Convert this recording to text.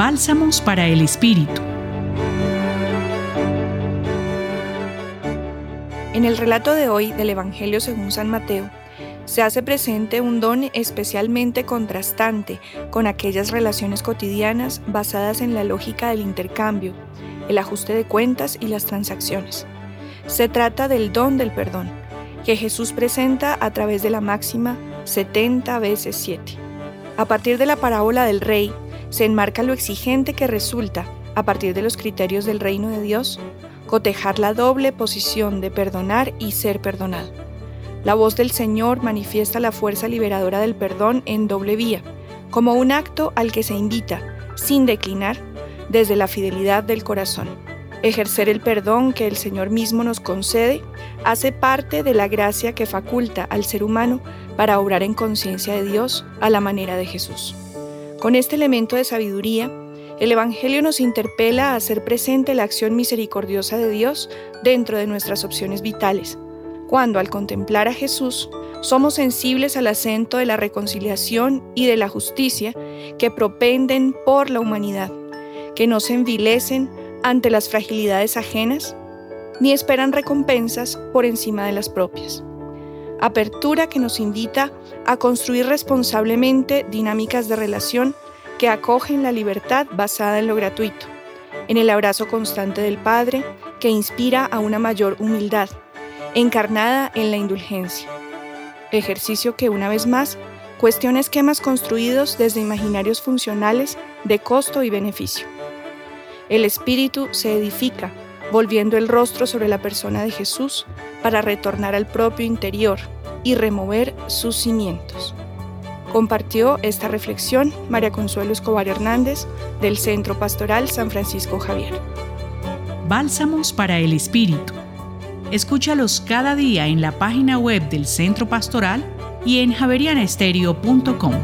Bálsamos para el Espíritu. En el relato de hoy del Evangelio según San Mateo, se hace presente un don especialmente contrastante con aquellas relaciones cotidianas basadas en la lógica del intercambio, el ajuste de cuentas y las transacciones. Se trata del don del perdón, que Jesús presenta a través de la máxima 70 veces 7. A partir de la parábola del rey, se enmarca lo exigente que resulta, a partir de los criterios del reino de Dios, cotejar la doble posición de perdonar y ser perdonado. La voz del Señor manifiesta la fuerza liberadora del perdón en doble vía, como un acto al que se invita, sin declinar, desde la fidelidad del corazón. Ejercer el perdón que el Señor mismo nos concede hace parte de la gracia que faculta al ser humano para obrar en conciencia de Dios a la manera de Jesús. Con este elemento de sabiduría, el Evangelio nos interpela a hacer presente la acción misericordiosa de Dios dentro de nuestras opciones vitales, cuando al contemplar a Jesús somos sensibles al acento de la reconciliación y de la justicia que propenden por la humanidad, que no se envilecen ante las fragilidades ajenas, ni esperan recompensas por encima de las propias. Apertura que nos invita a construir responsablemente dinámicas de relación que acogen la libertad basada en lo gratuito, en el abrazo constante del Padre que inspira a una mayor humildad, encarnada en la indulgencia. Ejercicio que una vez más cuestiona esquemas construidos desde imaginarios funcionales de costo y beneficio el espíritu se edifica, volviendo el rostro sobre la persona de Jesús para retornar al propio interior y remover sus cimientos. Compartió esta reflexión María Consuelo Escobar Hernández del Centro Pastoral San Francisco Javier. Bálsamos para el Espíritu. Escúchalos cada día en la página web del Centro Pastoral y en javerianestereo.com.